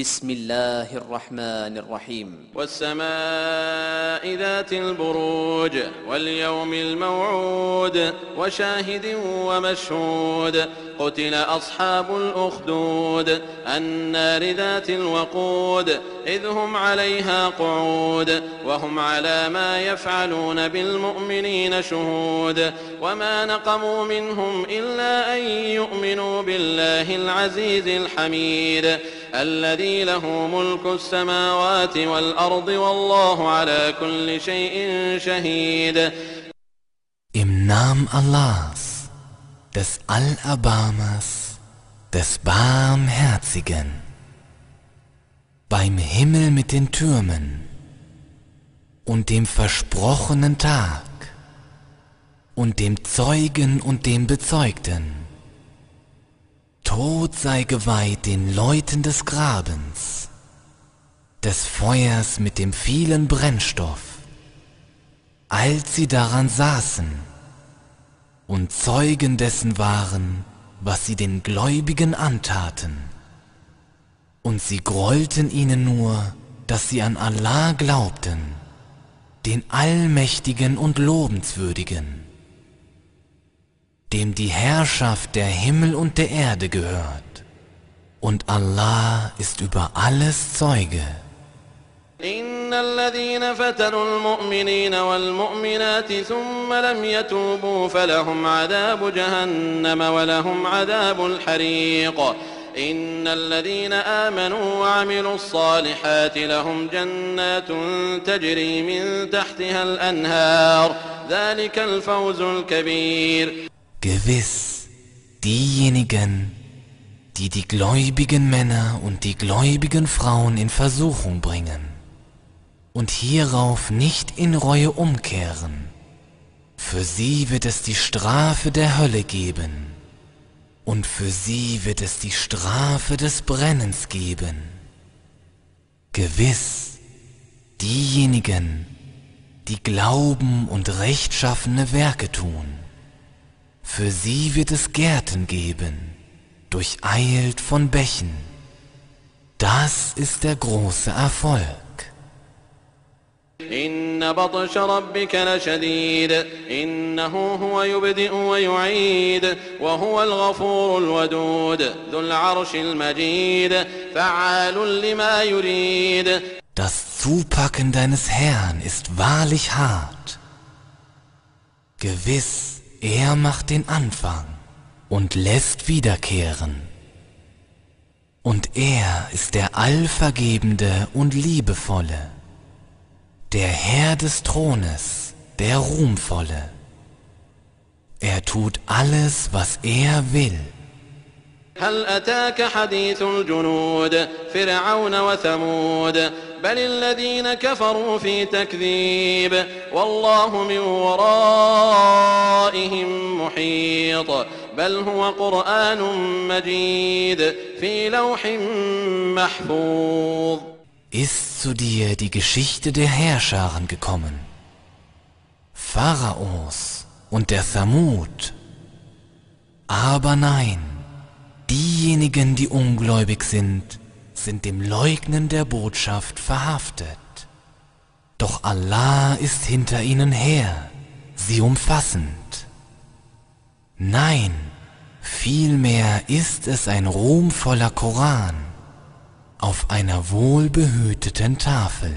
بسم الله الرحمن الرحيم. والسماء ذات البروج واليوم الموعود وشاهد ومشهود قتل أصحاب الأخدود النار ذات الوقود إذ هم عليها قعود وهم على ما يفعلون بالمؤمنين شهود وما نقموا منهم إلا أن يؤمنوا بالله العزيز الحميد الذي له ملك السماوات والأرض والله على كل شيء شهيد Im Namen Allahs, des Allerbarmers, des Barmherzigen, beim Himmel mit den Türmen und dem versprochenen Tag und dem Zeugen und dem Bezeugten. Tod sei geweiht den Leuten des Grabens, des Feuers mit dem vielen Brennstoff, als sie daran saßen und Zeugen dessen waren, was sie den Gläubigen antaten. Und sie grollten ihnen nur, dass sie an Allah glaubten, den Allmächtigen und Lobenswürdigen, dem die Herrschaft der Himmel und der Erde gehört, und Allah ist über alles Zeuge. إن الذين فتنوا المؤمنين والمؤمنات ثم لم يتوبوا فلهم عذاب جهنم ولهم عذاب الحريق إن الذين آمنوا وعملوا الصالحات لهم جنات تجري من تحتها الأنهار ذلك الفوز الكبير Gewiss, diejenigen, die die gläubigen Männer und die gläubigen Frauen in Versuchung bringen und hierauf nicht in Reue umkehren, für sie wird es die Strafe der Hölle geben und für sie wird es die Strafe des Brennens geben. Gewiss, diejenigen, die glauben und rechtschaffene Werke tun, für sie wird es Gärten geben, durcheilt von Bächen. Das ist der große Erfolg. إن بطش ربك لشديد إنه هو يبدئ ويعيد وهو الغفور الودود ذو العرش المجيد فعال لما يريد Das Zupacken deines Herrn ist wahrlich hart. Gewiss, er macht den Anfang und lässt wiederkehren. Und er ist der Allvergebende und Liebevolle, der Herr des Thrones, der Ruhmvolle. Er tut alles, was er will. هل أتاك حديث الجنود فرعون وثمود؟ بل الذين كفروا في تكذيب والله من ورائهم محيط. بل هو قرآن مجيد في لوح محفوظ. Ist zu dir die Geschichte der Herrscharen gekommen, Pharaos und der Thamud? Aber nein, diejenigen, die ungläubig sind, sind dem Leugnen der Botschaft verhaftet. Doch Allah ist hinter ihnen her, sie umfassend. Nein, vielmehr ist es ein ruhmvoller Koran auf einer wohlbehüteten Tafel.